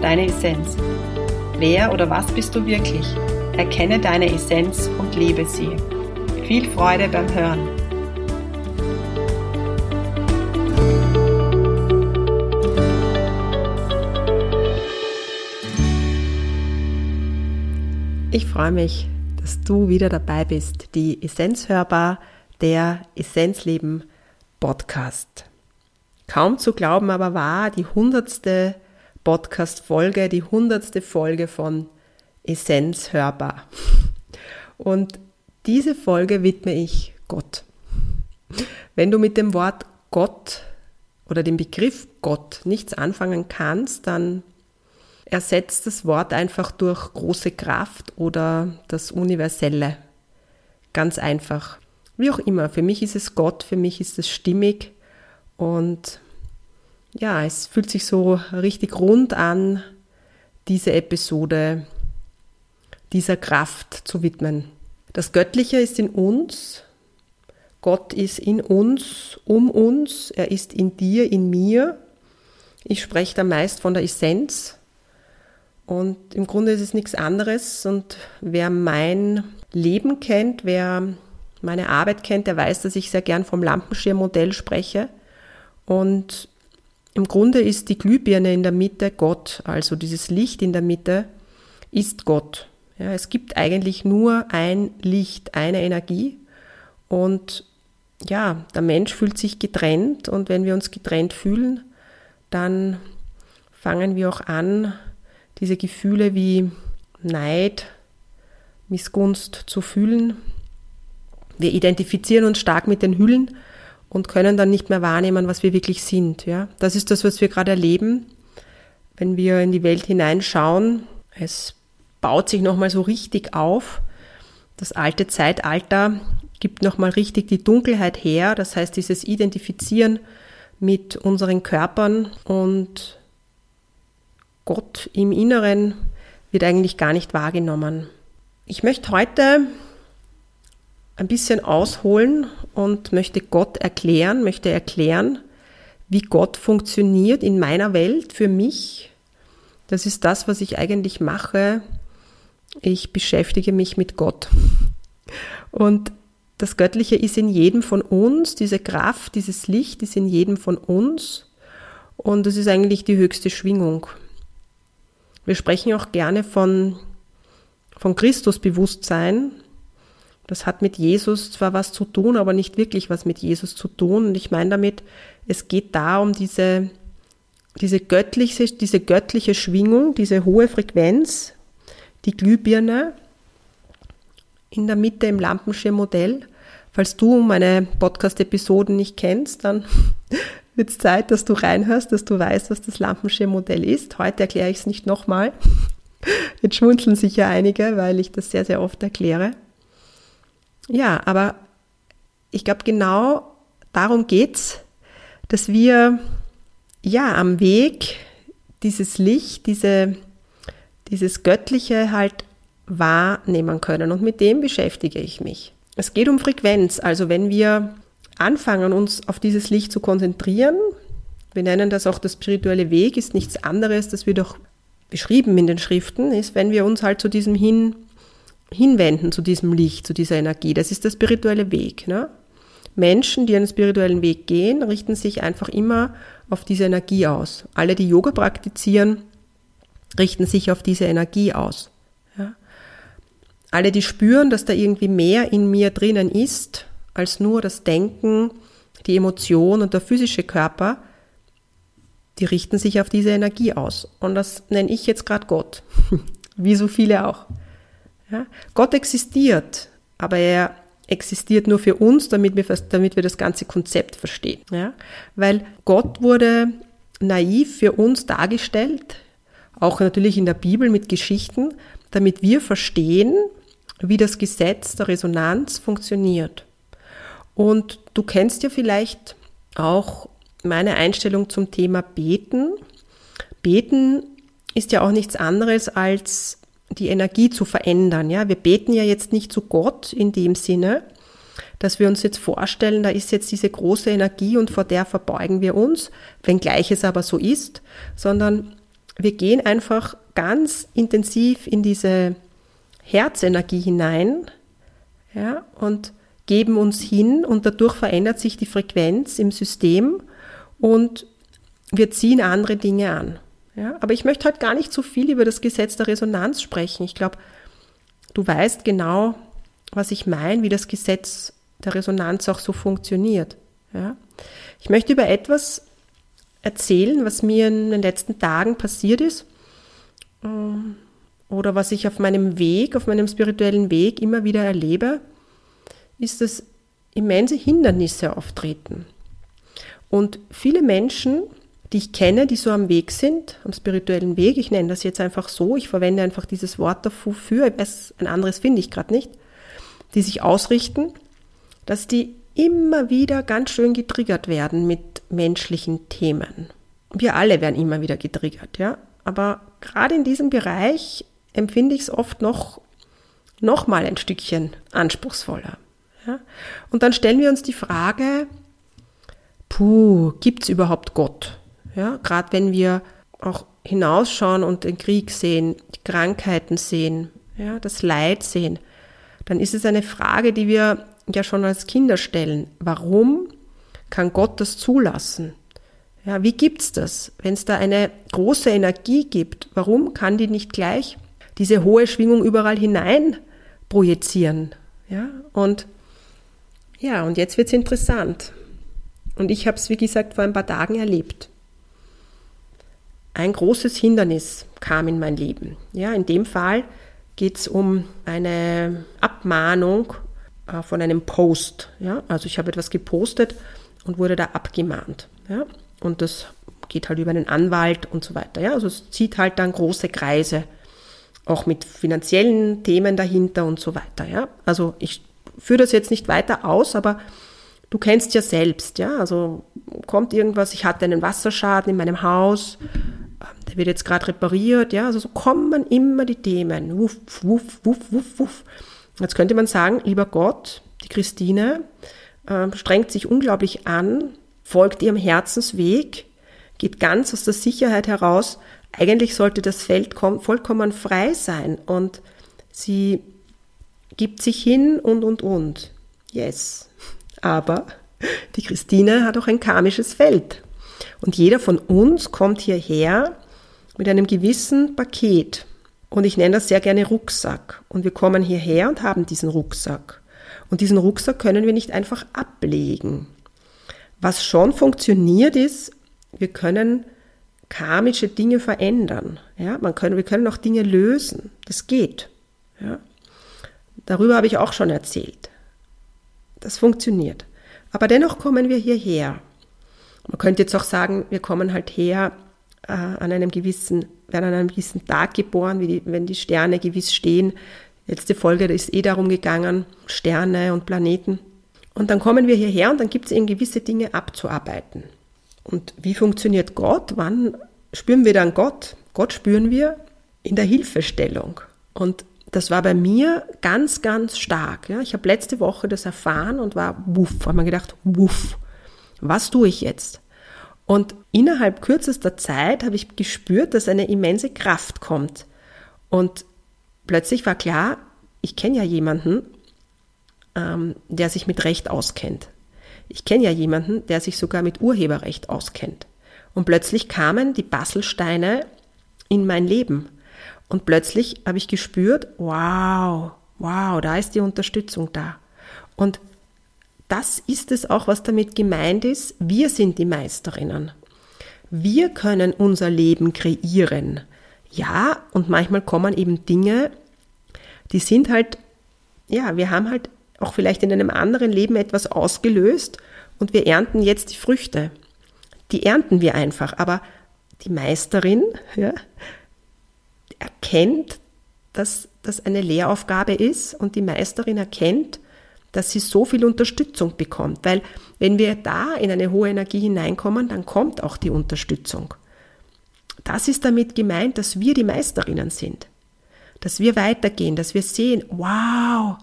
deine Essenz. Wer oder was bist du wirklich? Erkenne deine Essenz und lebe sie. Viel Freude beim Hören. Ich freue mich, dass du wieder dabei bist. Die Essenz hörbar, der Essenzleben Podcast. Kaum zu glauben, aber wahr, die hundertste Podcast-Folge, die hundertste Folge von Essenz hörbar. Und diese Folge widme ich Gott. Wenn du mit dem Wort Gott oder dem Begriff Gott nichts anfangen kannst, dann ersetzt das Wort einfach durch große Kraft oder das Universelle. Ganz einfach. Wie auch immer, für mich ist es Gott, für mich ist es stimmig und ja, es fühlt sich so richtig rund an, diese Episode dieser Kraft zu widmen. Das Göttliche ist in uns, Gott ist in uns, um uns, er ist in dir, in mir. Ich spreche da meist von der Essenz, und im Grunde ist es nichts anderes. Und wer mein Leben kennt, wer meine Arbeit kennt, der weiß, dass ich sehr gern vom Lampenschirmmodell spreche. Und im Grunde ist die Glühbirne in der Mitte Gott, also dieses Licht in der Mitte ist Gott. Ja, es gibt eigentlich nur ein Licht, eine Energie. Und ja, der Mensch fühlt sich getrennt und wenn wir uns getrennt fühlen, dann fangen wir auch an, diese Gefühle wie Neid, Missgunst zu fühlen. Wir identifizieren uns stark mit den Hüllen und können dann nicht mehr wahrnehmen, was wir wirklich sind. Ja? Das ist das, was wir gerade erleben, wenn wir in die Welt hineinschauen. Es baut sich nochmal so richtig auf. Das alte Zeitalter gibt nochmal richtig die Dunkelheit her. Das heißt, dieses Identifizieren mit unseren Körpern und Gott im Inneren wird eigentlich gar nicht wahrgenommen. Ich möchte heute ein bisschen ausholen und möchte Gott erklären, möchte erklären, wie Gott funktioniert in meiner Welt für mich. Das ist das, was ich eigentlich mache. Ich beschäftige mich mit Gott. Und das Göttliche ist in jedem von uns, diese Kraft, dieses Licht ist in jedem von uns. Und es ist eigentlich die höchste Schwingung. Wir sprechen auch gerne von, von Christusbewusstsein. Das hat mit Jesus zwar was zu tun, aber nicht wirklich was mit Jesus zu tun. Und ich meine damit, es geht da um diese, diese göttliche, diese göttliche Schwingung, diese hohe Frequenz, die Glühbirne in der Mitte im Lampenschirmmodell. Falls du meine Podcast-Episoden nicht kennst, dann wird es Zeit, dass du reinhörst, dass du weißt, was das Lampenschirmmodell ist. Heute erkläre ich es nicht nochmal. Jetzt schmunzeln sicher einige, weil ich das sehr, sehr oft erkläre. Ja, aber ich glaube, genau darum geht's, dass wir ja am Weg dieses Licht, diese, dieses Göttliche halt wahrnehmen können. Und mit dem beschäftige ich mich. Es geht um Frequenz. Also wenn wir anfangen, uns auf dieses Licht zu konzentrieren, wir nennen das auch der spirituelle Weg, ist nichts anderes, das wird auch beschrieben in den Schriften, ist, wenn wir uns halt zu diesem hin, hinwenden, zu diesem Licht, zu dieser Energie. Das ist der spirituelle Weg. Ne? Menschen, die einen spirituellen Weg gehen, richten sich einfach immer auf diese Energie aus. Alle, die Yoga praktizieren, richten sich auf diese Energie aus. Ja? Alle, die spüren, dass da irgendwie mehr in mir drinnen ist, als nur das Denken, die Emotion und der physische Körper, die richten sich auf diese Energie aus. Und das nenne ich jetzt gerade Gott, wie so viele auch. Ja? Gott existiert, aber er existiert nur für uns, damit wir, damit wir das ganze Konzept verstehen. Ja? Weil Gott wurde naiv für uns dargestellt auch natürlich in der Bibel mit Geschichten, damit wir verstehen, wie das Gesetz der Resonanz funktioniert. Und du kennst ja vielleicht auch meine Einstellung zum Thema Beten. Beten ist ja auch nichts anderes als die Energie zu verändern. Ja, wir beten ja jetzt nicht zu Gott in dem Sinne, dass wir uns jetzt vorstellen, da ist jetzt diese große Energie und vor der verbeugen wir uns, wenngleich es aber so ist, sondern wir gehen einfach ganz intensiv in diese Herzenergie hinein, ja, und geben uns hin und dadurch verändert sich die Frequenz im System und wir ziehen andere Dinge an. Ja, aber ich möchte heute gar nicht so viel über das Gesetz der Resonanz sprechen. Ich glaube, du weißt genau, was ich meine, wie das Gesetz der Resonanz auch so funktioniert. Ja. Ich möchte über etwas erzählen, was mir in den letzten Tagen passiert ist ähm, oder was ich auf meinem Weg, auf meinem spirituellen Weg immer wieder erlebe, ist, dass immense Hindernisse auftreten. Und viele Menschen, die ich kenne, die so am Weg sind, am spirituellen Weg, ich nenne das jetzt einfach so, ich verwende einfach dieses Wort dafür, ein anderes finde ich gerade nicht, die sich ausrichten, dass die immer wieder ganz schön getriggert werden mit menschlichen Themen. Wir alle werden immer wieder getriggert, ja. Aber gerade in diesem Bereich empfinde ich es oft noch, noch mal ein Stückchen anspruchsvoller. Ja? Und dann stellen wir uns die Frage, puh, gibt es überhaupt Gott? Ja, gerade wenn wir auch hinausschauen und den Krieg sehen, die Krankheiten sehen, ja, das Leid sehen, dann ist es eine Frage, die wir ja schon als Kinder stellen. Warum kann Gott das zulassen? Ja, wie gibt's das? Wenn es da eine große Energie gibt, warum kann die nicht gleich diese hohe Schwingung überall hinein projizieren? Ja, und ja, und jetzt wird's interessant. Und ich habe es, wie gesagt, vor ein paar Tagen erlebt. Ein großes Hindernis kam in mein Leben. Ja, in dem Fall geht es um eine Abmahnung äh, von einem Post. Ja? Also ich habe etwas gepostet und wurde da abgemahnt. Ja? Und das geht halt über einen Anwalt und so weiter. Ja? Also es zieht halt dann große Kreise, auch mit finanziellen Themen dahinter und so weiter. Ja? Also ich führe das jetzt nicht weiter aus, aber du kennst ja selbst. Ja? Also kommt irgendwas, ich hatte einen Wasserschaden in meinem Haus, wird jetzt gerade repariert. Ja? Also so kommen immer die Themen. Wuff, wuff, wuff, wuff, wuff. Jetzt könnte man sagen, lieber Gott, die Christine äh, strengt sich unglaublich an, folgt ihrem Herzensweg, geht ganz aus der Sicherheit heraus. Eigentlich sollte das Feld vollkommen frei sein und sie gibt sich hin und, und, und. Yes. Aber die Christine hat auch ein karmisches Feld. Und jeder von uns kommt hierher mit einem gewissen Paket. Und ich nenne das sehr gerne Rucksack. Und wir kommen hierher und haben diesen Rucksack. Und diesen Rucksack können wir nicht einfach ablegen. Was schon funktioniert ist, wir können karmische Dinge verändern. Ja, man können, wir können auch Dinge lösen. Das geht. Ja. Darüber habe ich auch schon erzählt. Das funktioniert. Aber dennoch kommen wir hierher. Man könnte jetzt auch sagen, wir kommen halt her, äh, an einem gewissen, werden an einem gewissen Tag geboren, die, wenn die Sterne gewiss stehen. Letzte Folge, da ist eh darum gegangen, Sterne und Planeten. Und dann kommen wir hierher und dann gibt es eben gewisse Dinge abzuarbeiten. Und wie funktioniert Gott? Wann spüren wir dann Gott? Gott spüren wir in der Hilfestellung. Und das war bei mir ganz, ganz stark. Ja. Ich habe letzte Woche das erfahren und war wuff, habe mir gedacht, wuff, was tue ich jetzt? Und innerhalb kürzester Zeit habe ich gespürt, dass eine immense Kraft kommt. Und plötzlich war klar, ich kenne ja jemanden, ähm, der sich mit Recht auskennt. Ich kenne ja jemanden, der sich sogar mit Urheberrecht auskennt. Und plötzlich kamen die Bastelsteine in mein Leben. Und plötzlich habe ich gespürt, wow, wow, da ist die Unterstützung da. Und das ist es auch, was damit gemeint ist. Wir sind die Meisterinnen. Wir können unser Leben kreieren. Ja, und manchmal kommen eben Dinge, die sind halt, ja, wir haben halt auch vielleicht in einem anderen Leben etwas ausgelöst und wir ernten jetzt die Früchte. Die ernten wir einfach, aber die Meisterin, ja, erkennt, dass das eine Lehraufgabe ist und die Meisterin erkennt, dass sie so viel Unterstützung bekommt. Weil wenn wir da in eine hohe Energie hineinkommen, dann kommt auch die Unterstützung. Das ist damit gemeint, dass wir die Meisterinnen sind. Dass wir weitergehen, dass wir sehen, wow,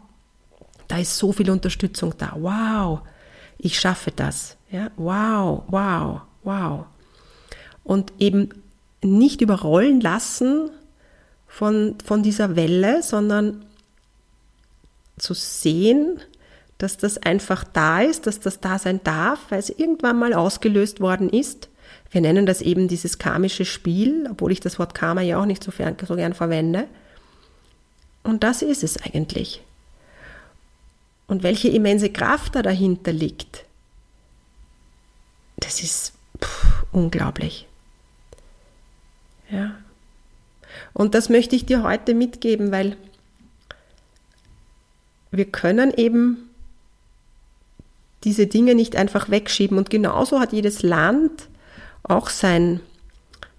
da ist so viel Unterstützung da. Wow, ich schaffe das. Ja, wow, wow, wow. Und eben nicht überrollen lassen von, von dieser Welle, sondern zu sehen, dass das einfach da ist, dass das da sein darf, weil es irgendwann mal ausgelöst worden ist. Wir nennen das eben dieses karmische Spiel, obwohl ich das Wort Karma ja auch nicht so, fern, so gern verwende. Und das ist es eigentlich. Und welche immense Kraft da dahinter liegt, das ist pff, unglaublich. Ja. Und das möchte ich dir heute mitgeben, weil wir können eben diese Dinge nicht einfach wegschieben. Und genauso hat jedes Land auch sein,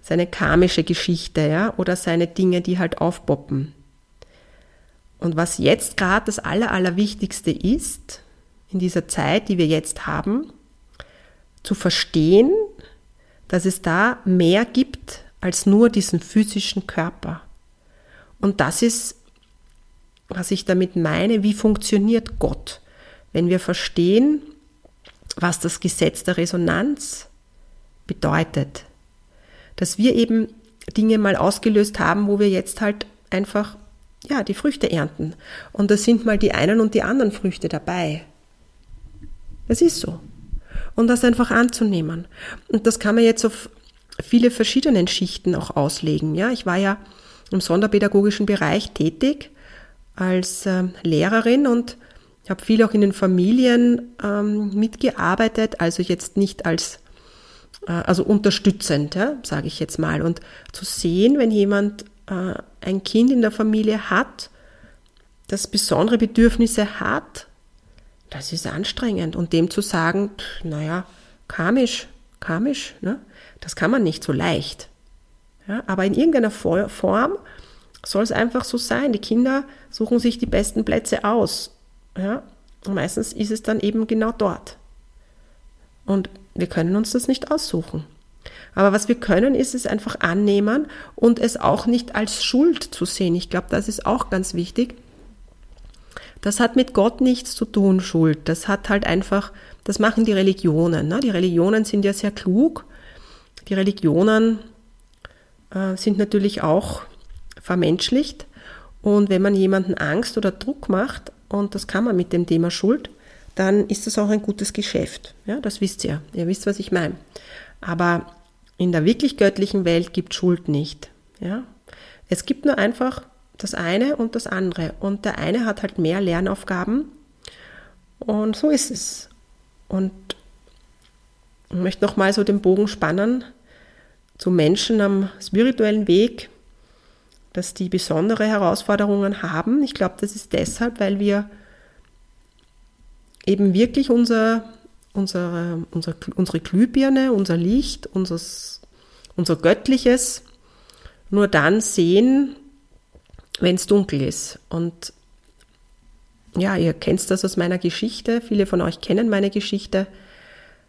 seine karmische Geschichte, ja, oder seine Dinge, die halt aufpoppen. Und was jetzt gerade das Aller, Allerwichtigste ist, in dieser Zeit, die wir jetzt haben, zu verstehen, dass es da mehr gibt als nur diesen physischen Körper. Und das ist, was ich damit meine, wie funktioniert Gott. Wenn wir verstehen, was das Gesetz der Resonanz bedeutet. Dass wir eben Dinge mal ausgelöst haben, wo wir jetzt halt einfach ja, die Früchte ernten. Und da sind mal die einen und die anderen Früchte dabei. Das ist so. Und das einfach anzunehmen. Und das kann man jetzt auf viele verschiedenen Schichten auch auslegen. Ja, ich war ja im sonderpädagogischen Bereich tätig als äh, Lehrerin und ich habe viel auch in den Familien ähm, mitgearbeitet, also jetzt nicht als, äh, also unterstützend, ja, sage ich jetzt mal. Und zu sehen, wenn jemand äh, ein Kind in der Familie hat, das besondere Bedürfnisse hat, das ist anstrengend. Und dem zu sagen, pff, naja, karmisch, karmisch, ne? das kann man nicht so leicht. Ja, aber in irgendeiner Form soll es einfach so sein. Die Kinder suchen sich die besten Plätze aus. Ja? Und meistens ist es dann eben genau dort. Und wir können uns das nicht aussuchen. Aber was wir können, ist es einfach annehmen und es auch nicht als Schuld zu sehen. Ich glaube, das ist auch ganz wichtig. Das hat mit Gott nichts zu tun, Schuld. Das hat halt einfach, das machen die Religionen. Ne? Die Religionen sind ja sehr klug. Die Religionen äh, sind natürlich auch vermenschlicht. Und wenn man jemanden Angst oder Druck macht, und das kann man mit dem Thema Schuld, dann ist das auch ein gutes Geschäft. Ja, das wisst ihr. Ihr wisst, was ich meine. Aber in der wirklich göttlichen Welt gibt Schuld nicht. Ja? Es gibt nur einfach das eine und das andere. Und der eine hat halt mehr Lernaufgaben. Und so ist es. Und ich möchte nochmal so den Bogen spannen zu Menschen am spirituellen Weg, dass die besondere Herausforderungen haben. Ich glaube, das ist deshalb, weil wir eben wirklich unser, unsere, unser, unsere Glühbirne, unser Licht, unseres, unser Göttliches nur dann sehen, wenn es dunkel ist. Und ja, ihr kennt das aus meiner Geschichte. Viele von euch kennen meine Geschichte.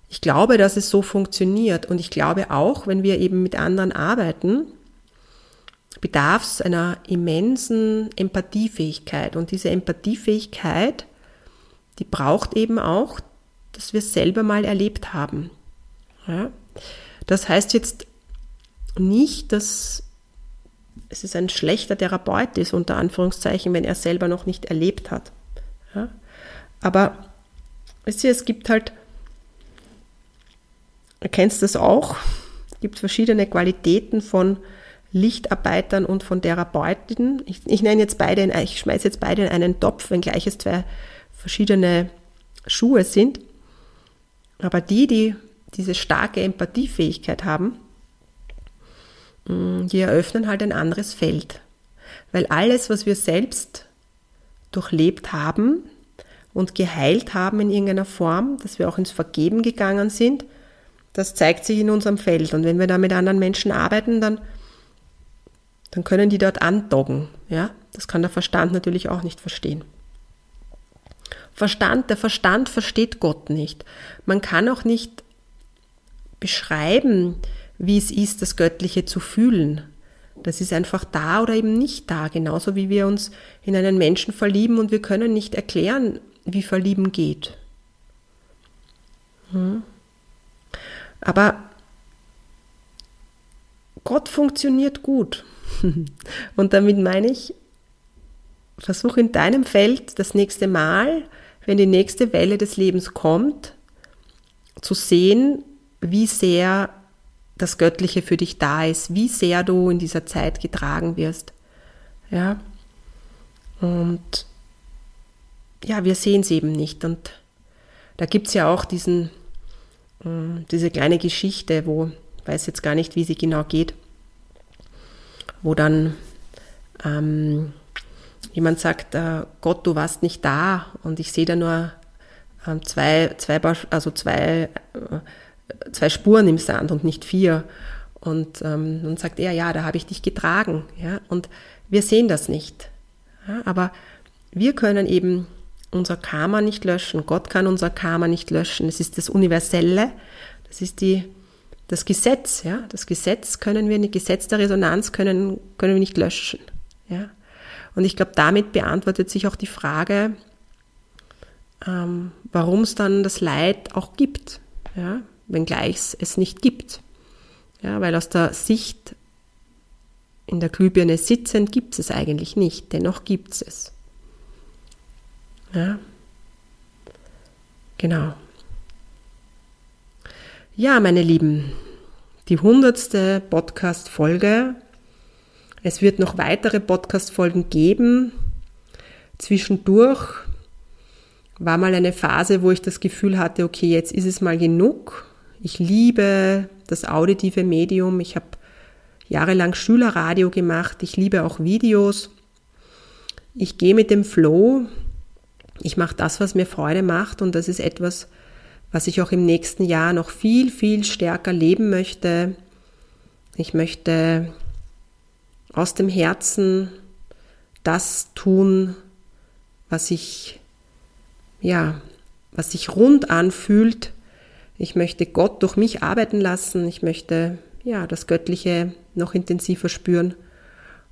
Ich glaube, dass es so funktioniert. Und ich glaube auch, wenn wir eben mit anderen arbeiten, bedarf es einer immensen Empathiefähigkeit. Und diese Empathiefähigkeit, die braucht eben auch, dass wir es selber mal erlebt haben. Ja? Das heißt jetzt nicht, dass es ist ein schlechter Therapeut ist, unter Anführungszeichen, wenn er selber noch nicht erlebt hat. Ja? Aber wisst ihr, es gibt halt, du kennst das auch, es gibt verschiedene Qualitäten von Lichtarbeitern und von Therapeuten. Ich, ich nenne jetzt beide, in, ich schmeiße jetzt beide in einen Topf, wenngleich es zwei verschiedene Schuhe sind. Aber die, die diese starke Empathiefähigkeit haben, mm, die eröffnen halt ein anderes Feld. Weil alles, was wir selbst durchlebt haben und geheilt haben in irgendeiner Form, dass wir auch ins Vergeben gegangen sind, das zeigt sich in unserem Feld. Und wenn wir da mit anderen Menschen arbeiten, dann dann können die dort andoggen. Ja? Das kann der Verstand natürlich auch nicht verstehen. Verstand, der Verstand versteht Gott nicht. Man kann auch nicht beschreiben, wie es ist, das Göttliche zu fühlen. Das ist einfach da oder eben nicht da, genauso wie wir uns in einen Menschen verlieben und wir können nicht erklären, wie Verlieben geht. Hm. Aber Gott funktioniert gut. Und damit meine ich, versuch in deinem Feld das nächste Mal, wenn die nächste Welle des Lebens kommt, zu sehen, wie sehr das Göttliche für dich da ist, wie sehr du in dieser Zeit getragen wirst. Ja. Und ja, wir sehen es eben nicht. Und da gibt es ja auch diesen, äh, diese kleine Geschichte, wo, weiß jetzt gar nicht, wie sie genau geht, wo dann ähm, jemand sagt, äh, Gott, du warst nicht da und ich sehe da nur äh, zwei, zwei, also zwei, äh, zwei Spuren im Sand und nicht vier. Und ähm, dann sagt er, ja, da habe ich dich getragen. Ja? Und wir sehen das nicht. Ja? Aber wir können eben unser Karma nicht löschen. Gott kann unser Karma nicht löschen. Es ist das Universelle. Das ist die, das Gesetz. Ja? Das Gesetz können wir, nicht, Gesetz der Resonanz können, können wir nicht löschen. Ja? Und ich glaube, damit beantwortet sich auch die Frage, ähm, warum es dann das Leid auch gibt, ja? wenngleich es es nicht gibt. Ja, weil aus der Sicht in der Glühbirne sitzend gibt es es eigentlich nicht, dennoch gibt es es. Ja? Genau. Ja, meine Lieben, die hundertste Podcast-Folge. Es wird noch weitere Podcast-Folgen geben. Zwischendurch war mal eine Phase, wo ich das Gefühl hatte, okay, jetzt ist es mal genug. Ich liebe das auditive Medium. Ich habe jahrelang Schülerradio gemacht. Ich liebe auch Videos. Ich gehe mit dem Flow ich mache das, was mir Freude macht und das ist etwas, was ich auch im nächsten Jahr noch viel, viel stärker leben möchte. Ich möchte aus dem Herzen das tun, was ich, ja, was sich rund anfühlt. Ich möchte Gott durch mich arbeiten lassen. Ich möchte, ja, das Göttliche noch intensiver spüren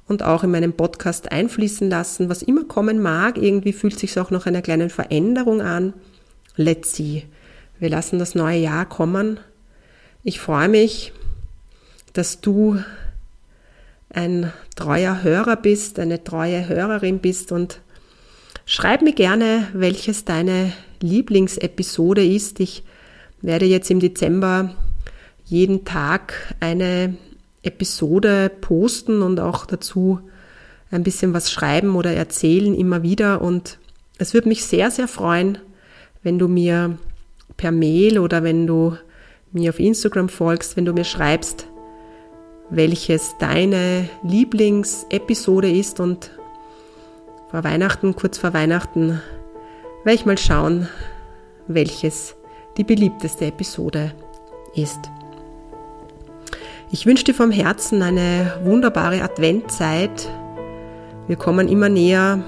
und auch in meinem Podcast einfließen lassen, was immer kommen mag. Irgendwie fühlt sich auch nach einer kleinen Veränderung an. Let's see. Wir lassen das neue Jahr kommen. Ich freue mich, dass du ein treuer Hörer bist, eine treue Hörerin bist und schreib mir gerne, welches deine Lieblingsepisode ist. Ich werde jetzt im Dezember jeden Tag eine Episode posten und auch dazu ein bisschen was schreiben oder erzählen immer wieder. Und es würde mich sehr, sehr freuen, wenn du mir per Mail oder wenn du mir auf Instagram folgst, wenn du mir schreibst, welches deine Lieblingsepisode ist und vor Weihnachten, kurz vor Weihnachten, werde ich mal schauen, welches die beliebteste Episode ist. Ich wünsche dir vom Herzen eine wunderbare Adventzeit. Wir kommen immer näher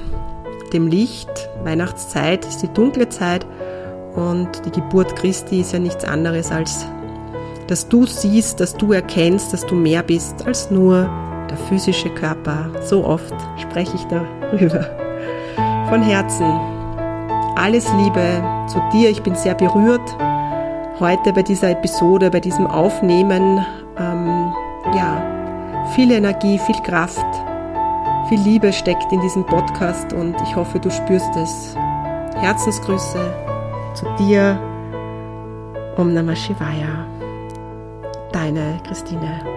dem Licht. Weihnachtszeit ist die dunkle Zeit und die Geburt Christi ist ja nichts anderes als, dass du siehst, dass du erkennst, dass du mehr bist als nur der physische Körper. So oft spreche ich darüber. Von Herzen alles Liebe zu dir. Ich bin sehr berührt heute bei dieser Episode, bei diesem Aufnehmen ähm, ja, viel Energie, viel Kraft, viel Liebe steckt in diesem Podcast und ich hoffe, du spürst es. Herzensgrüße zu dir. Om Namah Shivaya. Deine Christine.